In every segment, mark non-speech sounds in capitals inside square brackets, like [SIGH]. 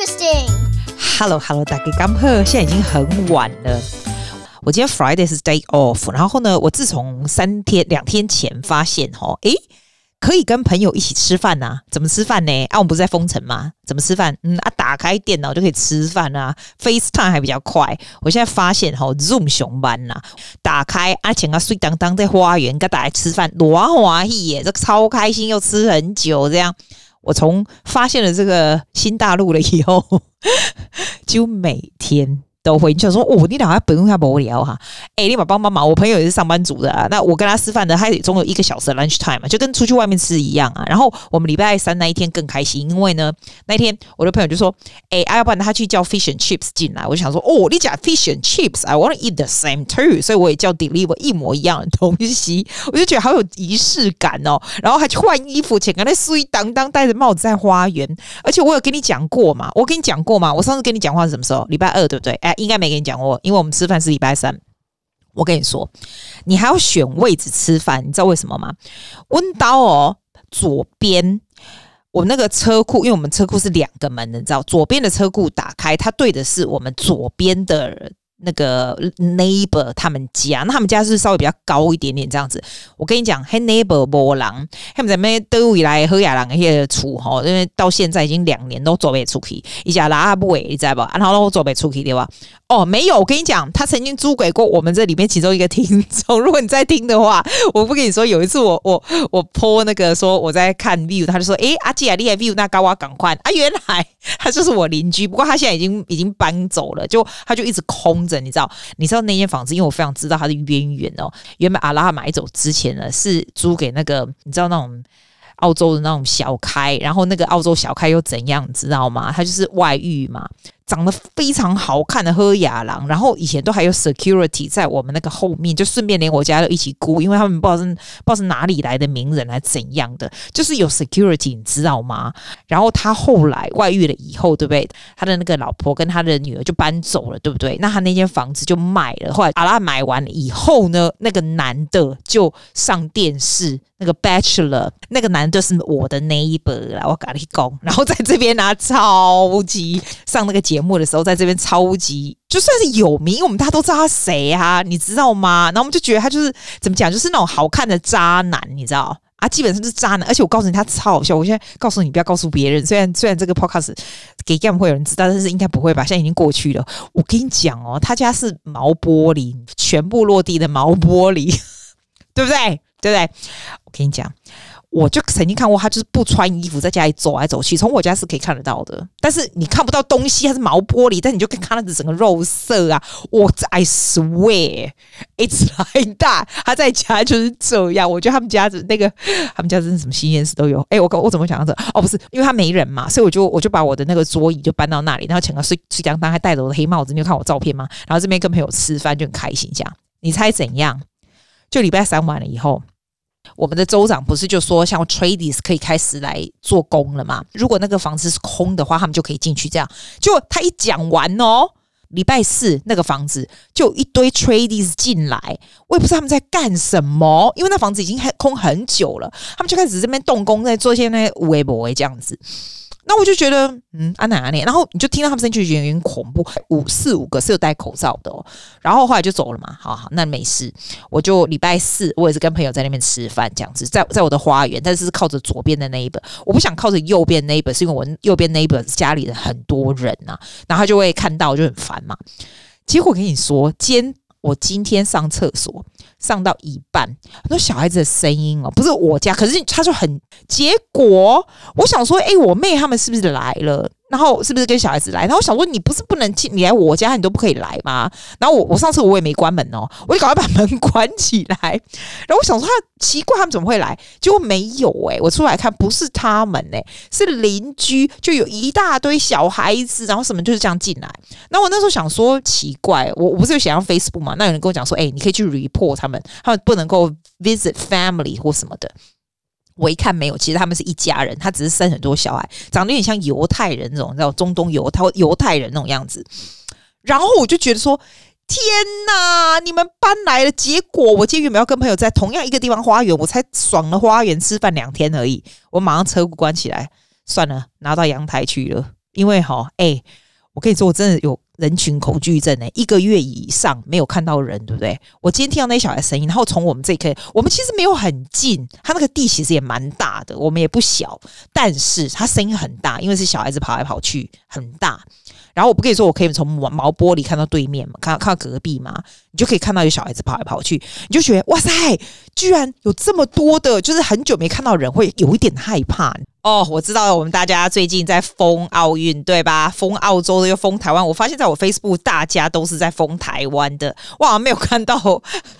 Hello。Hello，Hello，大家刚好，现在已经很晚了。我今天 Friday 是 day off，然后呢，我自从三天两天前发现，哦，诶，可以跟朋友一起吃饭呐、啊？怎么吃饭呢？啊，我们不是在封城吗？怎么吃饭？嗯啊，打开电脑就可以吃饭啊，FaceTime 还比较快。我现在发现，哈，Zoom 熊班呐，打开啊，请啊睡当当在花园跟大家吃饭，多欢喜耶，这个超开心，又吃很久这样。我从发现了这个新大陆了以后，[LAUGHS] 就每天。都会，你想说哦，你俩还不用下无聊哈？哎、欸，你把帮帮忙，我朋友也是上班族的啊。那我跟他吃饭的，他也总有一个小时的 lunch time 嘛，就跟出去外面吃一样啊。然后我们礼拜三那一天更开心，因为呢，那天我的朋友就说，哎、欸，要不然他去叫 fish and chips 进来。我就想说，哦，你讲 fish and chips，I want to eat the same too，所以我也叫 deliver 一模一样的东西，我就觉得好有仪式感哦。然后还去换衣服，前刚才水当当戴着帽子在花园，而且我有跟你讲过嘛，我跟你讲过嘛，我上次跟你讲话是什么时候？礼拜二对不对？应该没跟你讲过，因为我们吃饭是礼拜三。我跟你说，你还要选位置吃饭，你知道为什么吗？温刀哦，左边我那个车库，因为我们车库是两个门的，你知道，左边的车库打开，它对的是我们左边的。那个 neighbor 他们家，那他们家是稍微比较高一点点这样子。我跟你讲，嘿 neighbor 波浪，他们在那都以来和亚郎一些处哈，因为到现在已经两年都做不出去，一家拉不尾，你知道不？然后都做不出去对吧？哦，没有，我跟你讲，他曾经租给过我们这里面其中一个听众。如果你在听的话，[LAUGHS] 我不跟你说，有一次我我我 po 那个说我在看 view，他就说，诶，阿姐，你还 view 那高瓦赶快啊，原来他就是我邻居，不过他现在已经已经搬走了，就他就一直空。你知道，你知道那间房子，因为我非常知道它的渊源哦。原本阿拉买走之前呢，是租给那个你知道那种澳洲的那种小开，然后那个澳洲小开又怎样，你知道吗？他就是外遇嘛。长得非常好看的喝雅郎，然后以前都还有 security 在我们那个后面，就顺便连我家都一起估，因为他们不知道是不知道是哪里来的名人来怎样的，就是有 security，你知道吗？然后他后来外遇了以后，对不对？他的那个老婆跟他的女儿就搬走了，对不对？那他那间房子就卖了。后来阿拉买完以后呢，那个男的就上电视，那个 Bachelor，那个男的是我的 neighbor 啦，我跟你讲，然后在这边拿超级上那个节目。的时候，在这边超级就算是有名，我们大家都知道他谁啊，你知道吗？然后我们就觉得他就是怎么讲，就是那种好看的渣男，你知道啊？基本上是渣男，而且我告诉你，他超好笑。我现在告诉你，不要告诉别人。虽然虽然这个 podcast 给 game 会有人知道，但是应该不会吧？现在已经过去了。我跟你讲哦，他家是毛玻璃，全部落地的毛玻璃，[LAUGHS] 对不对？对不对？我跟你讲。我就曾经看过他，就是不穿衣服在家里走来走去，从我家是可以看得到的。但是你看不到东西，它是毛玻璃，但你就可以看到整个肉色啊！我 I swear it's [LAUGHS] like that。他在家就是这样。我觉得他们家子那个，他们家真是什么新鲜事都有。哎、欸，我我怎么想到这？哦，不是，因为他没人嘛，所以我就我就把我的那个桌椅就搬到那里，然后请个睡睡觉当还戴着我的黑帽子。你有看我照片吗？然后这边跟朋友吃饭就很开心，这样。你猜怎样？就礼拜三完了以后。我们的州长不是就说，像 tradies 可以开始来做工了吗？如果那个房子是空的话，他们就可以进去。这样，就他一讲完哦，礼拜四那个房子就一堆 tradies 进来，我也不知道他们在干什么，因为那房子已经空很久了，他们就开始这边动工，在做一些那些微博这样子。那我就觉得，嗯，安哪安哪，然后你就听到他们声音，就觉得有点恐怖。五四五个是有戴口罩的哦，然后后来就走了嘛。好好，那没事。我就礼拜四，我也是跟朋友在那边吃饭，这样子，在在我的花园，但是是靠着左边的那一本。我不想靠着右边那一本，是因为我右边那一本家里的很多人呐、啊，然后他就会看到，就很烦嘛。结果跟你说，今我今天上厕所上到一半，很多小孩子的声音哦，不是我家，可是他就很。结果我想说，哎、我妹他们是不是来了？然后是不是跟小孩子来？然后我想说，你不是不能进，你来我家你都不可以来吗？然后我我上次我也没关门哦，我就赶快把门关起来。然后我想说，他奇怪，他们怎么会来？结果没有哎、我出来看不是他们哎、是邻居，就有一大堆小孩子，然后什么就是这样进来。那我那时候想说，奇怪，我我不是有写上 Facebook 吗？那有人跟我讲说，哎、你可以去 report 他们，他们不能够 visit family 或什么的。我一看没有，其实他们是一家人，他只是生很多小孩，长得有点像犹太人那种，叫中东犹太犹太人那种样子。然后我就觉得说，天哪，你们搬来了，结果我今天原本要跟朋友在同样一个地方花园，我才爽了花园吃饭两天而已，我马上车库关起来，算了，拿到阳台去了。因为哈，哎、我跟你说，我真的有人群恐惧症哎，一个月以上没有看到人，对不对？我今天听到那小孩声音，然后从我们这一颗，我们其实没有很近，他那个地其实也蛮大的，我们也不小，但是他声音很大，因为是小孩子跑来跑去，很大。然后我不跟你说，我可以从毛毛玻璃看到对面嘛，看到看到隔壁嘛，你就可以看到有小孩子跑来跑去，你就觉得哇塞，居然有这么多的，就是很久没看到人，会有一点害怕。哦，我知道了，我们大家最近在封奥运，对吧？封澳洲的又封台湾。我发现在我 Facebook，大家都是在封台湾的。我好像没有看到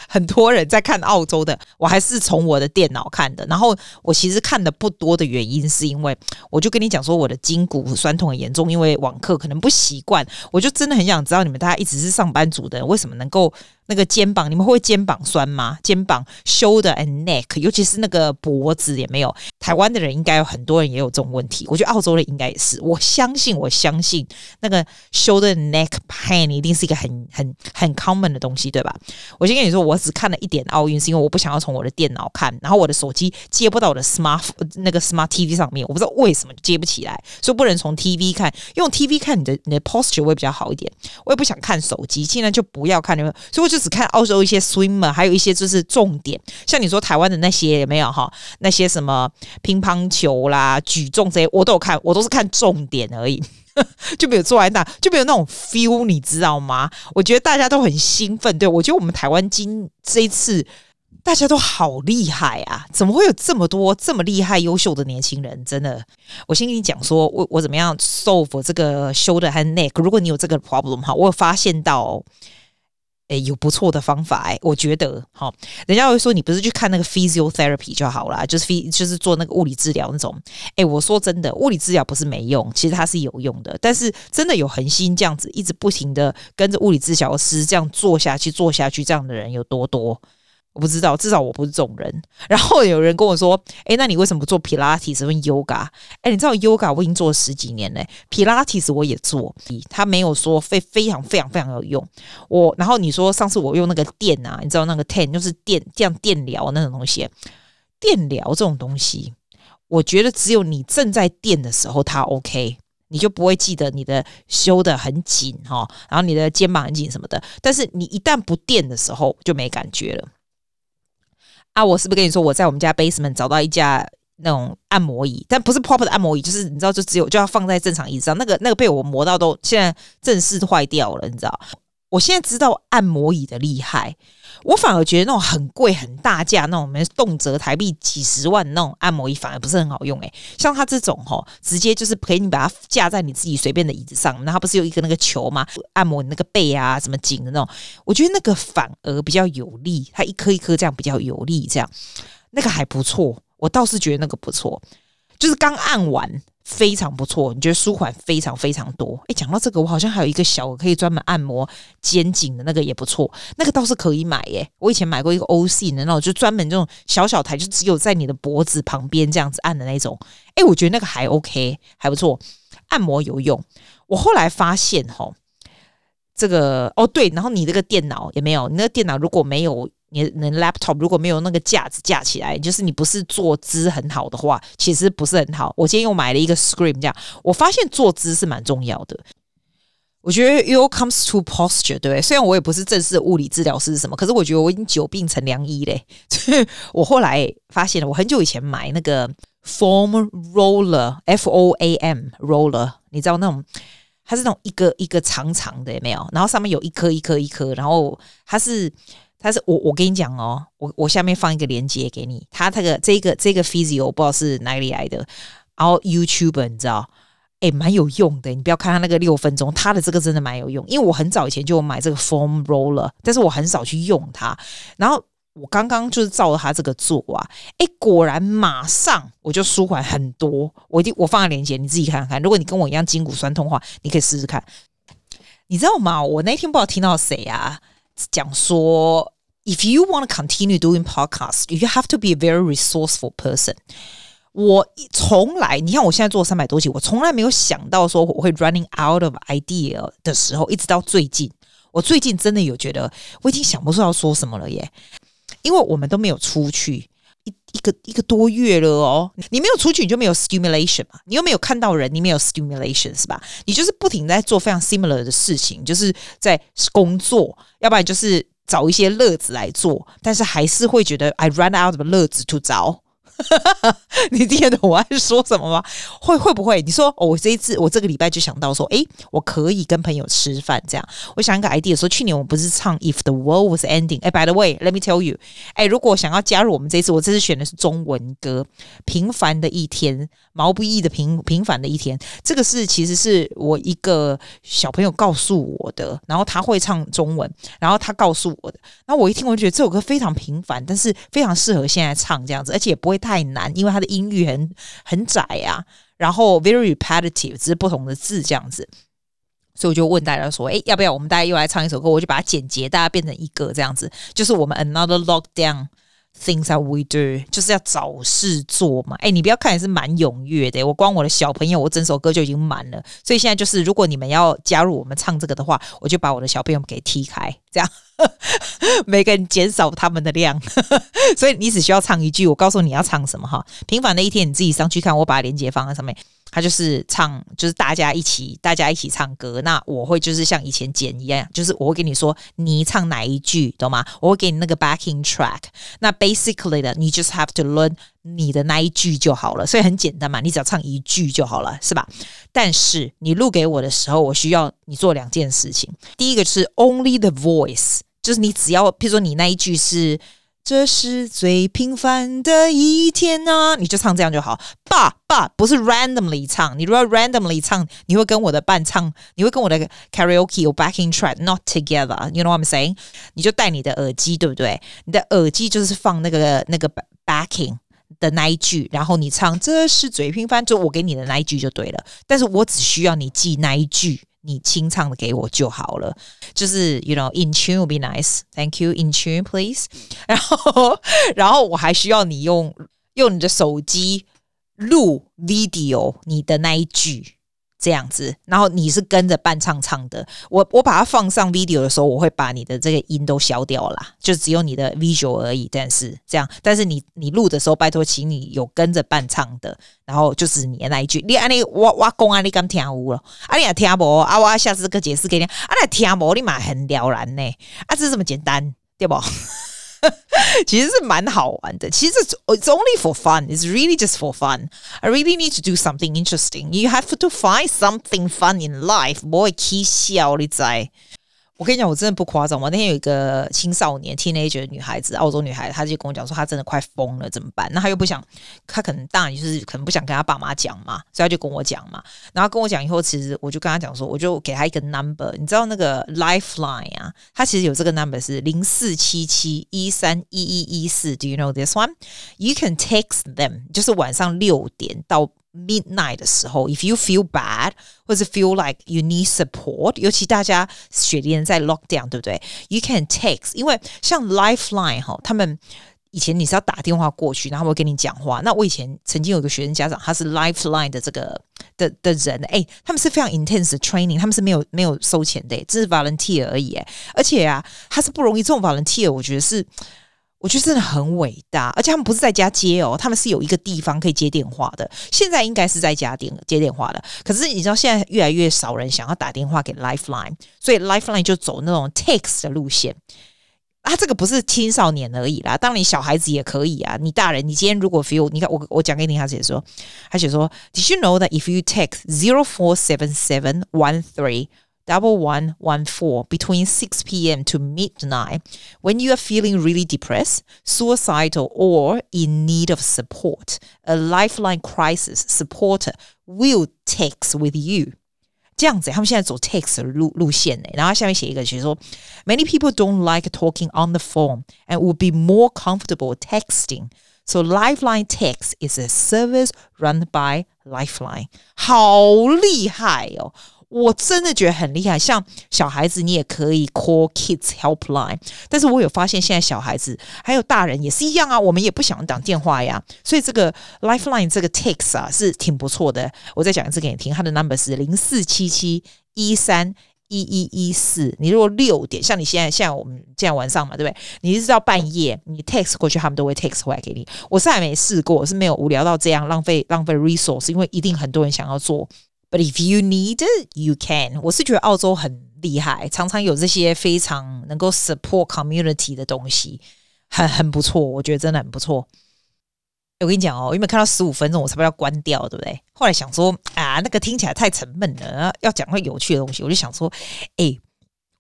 很多人在看澳洲的。我还是从我的电脑看的。然后我其实看的不多的原因，是因为我就跟你讲说，我的筋骨酸痛很严重，因为网课可能不习惯。我就真的很想知道，你们大家一直是上班族的，为什么能够？那个肩膀，你们会肩膀酸吗？肩膀 shoulder and neck，尤其是那个脖子也没有。台湾的人应该有很多人也有这种问题，我觉得澳洲人应该也是。我相信，我相信那个 shoulder neck pain 一定是一个很很很 common 的东西，对吧？我先跟你说，我只看了一点奥运，是因为我不想要从我的电脑看，然后我的手机接不到我的 smart 那个 smart TV 上面，我不知道为什么接不起来，所以不能从 TV 看。用 TV 看你的你的 posture 会比较好一点。我也不想看手机，现在就不要看，所以我就。只看澳洲一些 swimmer，还有一些就是重点，像你说台湾的那些有没有哈？那些什么乒乓球啦、举重这些，我都有看，我都是看重点而已，[LAUGHS] 就没有坐在那，就没有那种 feel，你知道吗？我觉得大家都很兴奋，对，我觉得我们台湾今这一次大家都好厉害啊！怎么会有这么多这么厉害、优秀的年轻人？真的，我先跟你讲说，我我怎么样 solve 这个 shoulder 和 neck？如果你有这个 problem 哈，我有发现到。诶，有不错的方法诶，我觉得哈，人家会说你不是去看那个 physiotherapy 就好啦，就是非就是做那个物理治疗那种。诶，我说真的，物理治疗不是没用，其实它是有用的。但是真的有恒心这样子一直不停的跟着物理治疗师这样做下去做下去这样的人有多多？我不知道，至少我不是这种人。然后有人跟我说：“诶，那你为什么不做皮拉提什么 yoga？” 诶，你知道 yoga 我已经做了十几年嘞，皮拉提我也做，他没有说非非常非常非常有用。我然后你说上次我用那个电啊，你知道那个 ten 就是电这样电疗那种东西，电疗这种东西，我觉得只有你正在电的时候它 OK，你就不会记得你的修的很紧哈，然后你的肩膀很紧什么的。但是你一旦不电的时候就没感觉了。啊，我是不是跟你说，我在我们家 basement 找到一架那种按摩椅，但不是 proper 的按摩椅，就是你知道，就只有就要放在正常椅子上。那个那个被我磨到都现在正式坏掉了，你知道？我现在知道按摩椅的厉害，我反而觉得那种很贵很大价那种，没动辄台币几十万那种按摩椅反而不是很好用诶、像它这种齁，直接就是可以你把它架在你自己随便的椅子上，那它不是有一个那个球吗？按摩你那个背啊，什么颈的那种，我觉得那个反而比较有力，它一颗一颗这样比较有力，这样那个还不错，我倒是觉得那个不错，就是刚按完。非常不错，你觉得舒缓非常非常多。诶，讲到这个，我好像还有一个小可以专门按摩肩颈的那个也不错，那个倒是可以买耶。我以前买过一个 O C 的那种，就专门这种小小台，就只有在你的脖子旁边这样子按的那种。诶，我觉得那个还 OK，还不错，按摩有用。我后来发现齁，这个哦对，然后你这个电脑也没有，你那个电脑如果没有。你的 laptop 如果没有那个架子架起来，就是你不是坐姿很好的话，其实不是很好。我今天又买了一个 screen，这样我发现坐姿是蛮重要的。我觉得 it all comes to posture，对不对？虽然我也不是正式的物理治疗师什么，可是我觉得我已经久病成良医嘞。[LAUGHS] 我后来发现了，我很久以前买那个 foam roller，F O A M roller，你知道那种，它是那种一个一个长长的，有没有？然后上面有一颗一颗一颗，然后它是。他是我，我跟你讲哦，我我下面放一个链接给你，他这个这个这个 physio 我不知道是哪里来的，然后 YouTube 你知道，诶，蛮有用的，你不要看他那个六分钟，他的这个真的蛮有用，因为我很早以前就买这个 foam roller，但是我很少去用它，然后我刚刚就是照着他这个做啊，诶，果然马上我就舒缓很多，我一定我放个链接，你自己看看，如果你跟我一样筋骨酸痛的话，你可以试试看，你知道吗？我那天不知道听到谁啊。讲说，if you want to continue doing podcast, you have to be a very resourceful person。我从来，你看我现在做三百多集，我从来没有想到说我会 running out of idea 的时候，一直到最近，我最近真的有觉得我已经想不出要说什么了耶，因为我们都没有出去。一个一个多月了哦。你没有出去，你就没有 stimulation 嘛，你又没有看到人，你没有 stimulation 是吧？你就是不停在做非常 similar 的事情，就是在工作，要不然就是找一些乐子来做，但是还是会觉得 I run out of 乐子 to 找。[LAUGHS] 你听得懂我在说什么吗？会会不会？你说，我这一次我这个礼拜就想到说，诶，我可以跟朋友吃饭这样。我想一个 idea，说去年我们不是唱 If the World Was Ending？哎，by the way，let me tell you，哎，如果想要加入我们这一次，我这次选的是中文歌，平凡的一天，毛不易的平平凡的一天。这个是其实是我一个小朋友告诉我的，然后他会唱中文，然后他告诉我的，然后我一听，我就觉得这首歌非常平凡，但是非常适合现在唱这样子，而且也不会太。太难，因为它的音域很很窄啊，然后 very repetitive，只是不同的字这样子，所以我就问大家说，哎，要不要我们大家又来唱一首歌？我就把它简洁，大家变成一个这样子，就是我们 another lockdown。Things that we do 就是要找事做嘛。哎，你不要看也是蛮踊跃的。我光我的小朋友，我整首歌就已经满了。所以现在就是，如果你们要加入我们唱这个的话，我就把我的小朋友给踢开，这样 [LAUGHS] 每个人减少他们的量。[LAUGHS] 所以你只需要唱一句，我告诉你要唱什么哈。平凡的一天，你自己上去看，我把链接放在上面。他就是唱，就是大家一起，大家一起唱歌。那我会就是像以前剪一样，就是我会跟你说，你唱哪一句，懂吗？我会给你那个 backing track。那 basically 的，你 just have to learn 你的那一句就好了。所以很简单嘛，你只要唱一句就好了，是吧？但是你录给我的时候，我需要你做两件事情。第一个是 only the voice，就是你只要，譬如说你那一句是。这是最平凡的一天啊，你就唱这样就好。爸爸不是 randomly 唱，你如果 randomly 唱，你会跟我的伴唱，你会跟我的 karaoke 有 backing track，not together。You know what I'm saying？你就戴你的耳机，对不对？你的耳机就是放那个那个 backing 的那一句，然后你唱这是最平凡，就我给你的那一句就对了。但是我只需要你记那一句。你清唱的给我就好了，就是 you know in tune would be nice, thank you in tune please。然后，然后我还需要你用用你的手机录 video 你的那一句。这样子，然后你是跟着伴唱唱的。我我把它放上 video 的时候，我会把你的这个音都消掉了，就只有你的 visual 而已。但是这样，但是你你录的时候，拜托，请你有跟着伴唱的，然后就是你的那一句。你安尼我我讲啊，你敢听无了？啊，你也听无啊？我下次个解释给你。啊，你听无？你嘛很了然呢？啊，这是这么简单，对不？[LAUGHS] 其实是蛮好玩的。其实 it's only for fun. It's really just for fun. I really need to do something interesting. You have to find something fun in life. Boy，起笑你知。 我跟你讲，我真的不夸张。我那天有一个青少年 teenager 的女孩子，澳洲女孩，她就跟我讲说，她真的快疯了，怎么办？那她又不想，她可能大就是可能不想跟她爸妈讲嘛，所以她就跟我讲嘛。然后跟我讲以后，其实我就跟她讲说，我就给她一个 number，你知道那个 Lifeline 啊，它其实有这个 number 是零四七七一三一一一四。Do you know this one? You can text them，就是晚上六点到。Midnight 的时候，if you feel bad 或者 feel like you need support，尤其大家雪梨人在 lockdown，对不对？You can text，因为像 Lifeline 哈，他们以前你是要打电话过去，然后会跟你讲话。那我以前曾经有一个学生家长，他是 Lifeline 的这个的的人，哎，他们是非常 intense 的 training，他们是没有没有收钱的，只是 volunteer 而已，而且啊，他是不容易，这种 volunteer 我觉得是。我觉得真的很伟大，而且他们不是在家接哦，他们是有一个地方可以接电话的。现在应该是在家电接电话了，可是你知道现在越来越少人想要打电话给 Lifeline，所以 Lifeline 就走那种 text 的路线。啊，这个不是青少年而已啦，当然小孩子也可以啊。你大人，你今天如果 feel，你看我我讲给你，他写说，他写说，Did you know that if you text zero four seven seven one three double one one four between 6 p.m. to midnight when you are feeling really depressed, suicidal, or in need of support. A lifeline crisis supporter will text with you. 这样子，他们现在走 text 路路线诶，然后下面写一个，写说，Many people don't like talking on the phone and would be more comfortable texting. So Lifeline Text is a service run by Lifeline. 好厉害哦！ 我真的觉得很厉害，像小孩子你也可以 call kids helpline，但是我有发现现在小孩子还有大人也是一样啊，我们也不想打电话呀，所以这个 lifeline 这个 text 啊是挺不错的。我再讲一次给你听，它的 number 是零四七七一三一一一四，你如果六点，像你现在，像我们现在晚上嘛，对不对？你一直到半夜，你 text 过去，他们都会 text 回来给你。我是还没试过，我是没有无聊到这样浪费浪费 resource，因为一定很多人想要做。But if you need, you can。我是觉得澳洲很厉害，常常有这些非常能够 support community 的东西，很很不错。我觉得真的很不错。我跟你讲哦，有没有看到十五分钟，我差不多要关掉，对不对？后来想说啊，那个听起来太沉闷了，要讲个有趣的东西，我就想说，哎，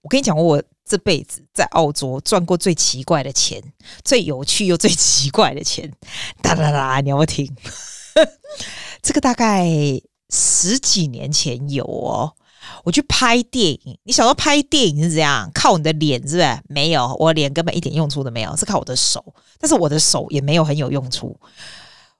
我跟你讲，我这辈子在澳洲赚过最奇怪的钱，最有趣又最奇怪的钱，哒哒哒，你要不要听？[LAUGHS] 这个大概十几年前有哦。我去拍电影，你想说拍电影是怎样？靠你的脸是不是？没有，我脸根本一点用处都没有，是靠我的手。但是我的手也没有很有用处。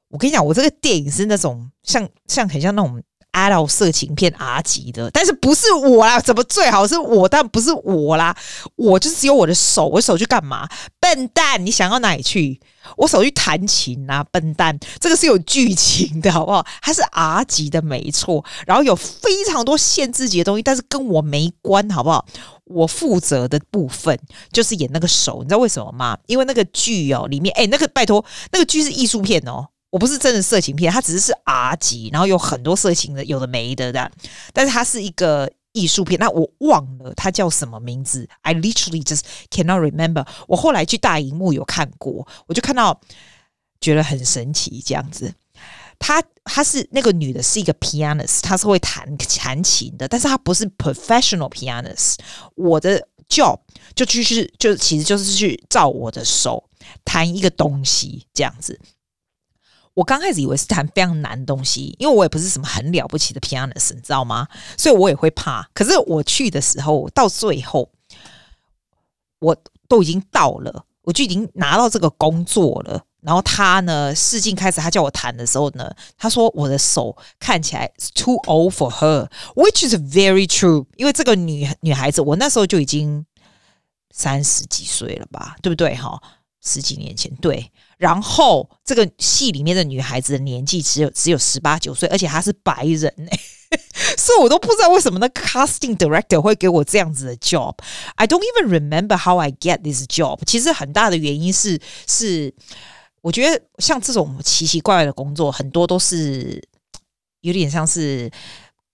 我跟你讲，我这个电影是那种像像很像那种阿老色情片 R 级的，但是不是我啦？怎么最好是我？但不是我啦，我就是只有我的手。我手去干嘛？笨蛋，你想要哪里去？我手去弹琴啊，笨蛋！这个是有剧情的，好不好？它是 R 级的，没错。然后有非常多限制级的东西，但是跟我没关，好不好？我负责的部分就是演那个手，你知道为什么吗？因为那个剧哦，里面哎，那个拜托，那个剧是艺术片哦，我不是真的色情片，它只是是 R 级，然后有很多色情的，有的没的的，但是它是一个。艺术片，那我忘了它叫什么名字。I literally just cannot remember。我后来去大荧幕有看过，我就看到觉得很神奇，这样子。她她是那个女的，是一个 pianist，她是会弹弹琴的，但是她不是 professional pianist。我的 job 就去是就其实就是去照我的手弹一个东西，这样子。我刚开始以为是弹非常难的东西，因为我也不是什么很了不起的 pianist，你知道吗？所以我也会怕。可是我去的时候，到最后我都已经到了，我就已经拿到这个工作了。然后他呢，试镜开始，他叫我弹的时候呢，他说我的手看起来 too old for her，which is very true。因为这个女女孩子，我那时候就已经三十几岁了吧，对不对？哈，十几年前，对。然后这个戏里面的女孩子的年纪只有只有十八九岁，而且她是白人哎，[LAUGHS] 所以我都不知道为什么那 casting director 会给我这样子的 job。I don't even remember how I get this job。其实很大的原因是是，我觉得像这种奇奇怪怪的工作，很多都是有点像是。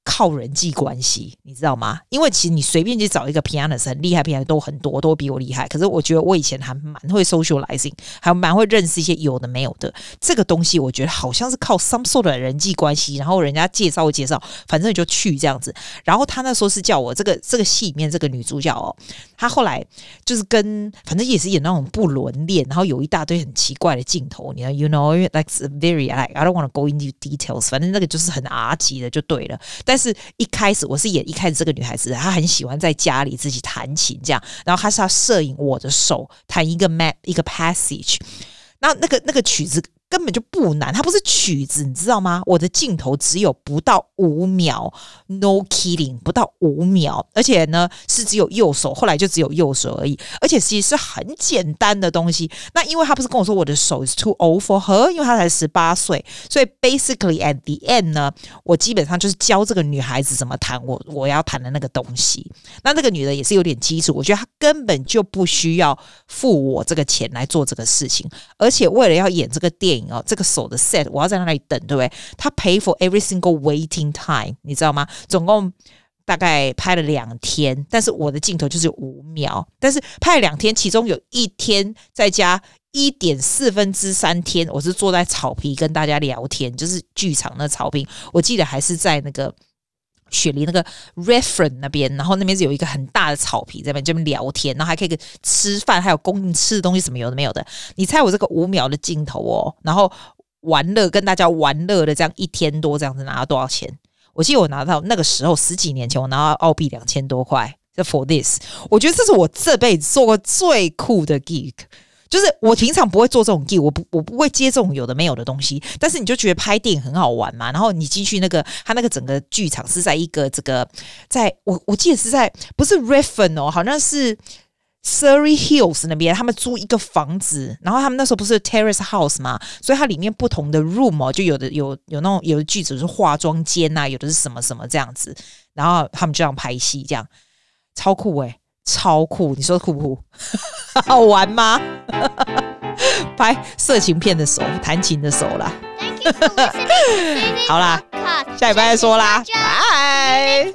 靠人际关系，你知道吗？因为其实你随便去找一个 pianist 很厉害，pianist 都很多，都比我厉害。可是我觉得我以前还蛮会 socializing，还蛮会认识一些有的没有的。这个东西我觉得好像是靠 some sort 的人际关系，然后人家介绍介绍，反正你就去这样子。然后他那时候是叫我这个这个戏里面这个女主角哦，她后来就是跟反正也是演那种不伦恋，然后有一大堆很奇怪的镜头，你知道，you know like very like I don't want to go into details，反正那个就是很 R 级的就对了，但。是一开始我是演一开始这个女孩子，她很喜欢在家里自己弹琴这样，然后她是要摄影我的手弹一个 map 一个 passage，然后那个那个曲子。根本就不难，它不是曲子，你知道吗？我的镜头只有不到五秒，no kidding，不到五秒，而且呢是只有右手，后来就只有右手而已，而且其实是很简单的东西。那因为他不是跟我说我的手 is too old for her，因为他才十八岁，所以 basically at the end 呢，我基本上就是教这个女孩子怎么弹我我要弹的那个东西。那那个女的也是有点基础，我觉得她根本就不需要付我这个钱来做这个事情，而且为了要演这个电影。哦，这个手的 set 我要在那里等，对不对？他 pay for every single waiting time，你知道吗？总共大概拍了两天，但是我的镜头就是五秒，但是拍了两天，其中有一天在家一点四分之三天，我是坐在草皮跟大家聊天，就是剧场的草坪，我记得还是在那个。雪梨那个 r e f e r e n e 那边，然后那边是有一个很大的草皮，在那边这边聊天，然后还可以吃饭，还有供应吃的东西，什么有的没有的。你猜我这个五秒的镜头哦，然后玩乐跟大家玩乐的这样一天多这样子拿了多少钱？我记得我拿到那个时候十几年前，我拿到澳币两千多块，就 for this，我觉得这是我这辈子做过最酷的 gig。就是我平常不会做这种 gig，我不我不会接这种有的没有的东西。但是你就觉得拍电影很好玩嘛？然后你进去那个他那个整个剧场是在一个这个，在我我记得是在不是 Redfern 哦，好像是 Surry Hills 那边，他们租一个房子，然后他们那时候不是 Terrace House 嘛，所以它里面不同的 room 哦，就有的有有那种有的剧组是化妆间呐，有的是什么什么这样子，然后他们就这样拍戏这样。超酷哎、欸，超酷！你说酷不酷？[LAUGHS] 好玩吗？拍色情片的手，弹琴的手啦。[LAUGHS] 好啦，下礼拜再说啦，拜。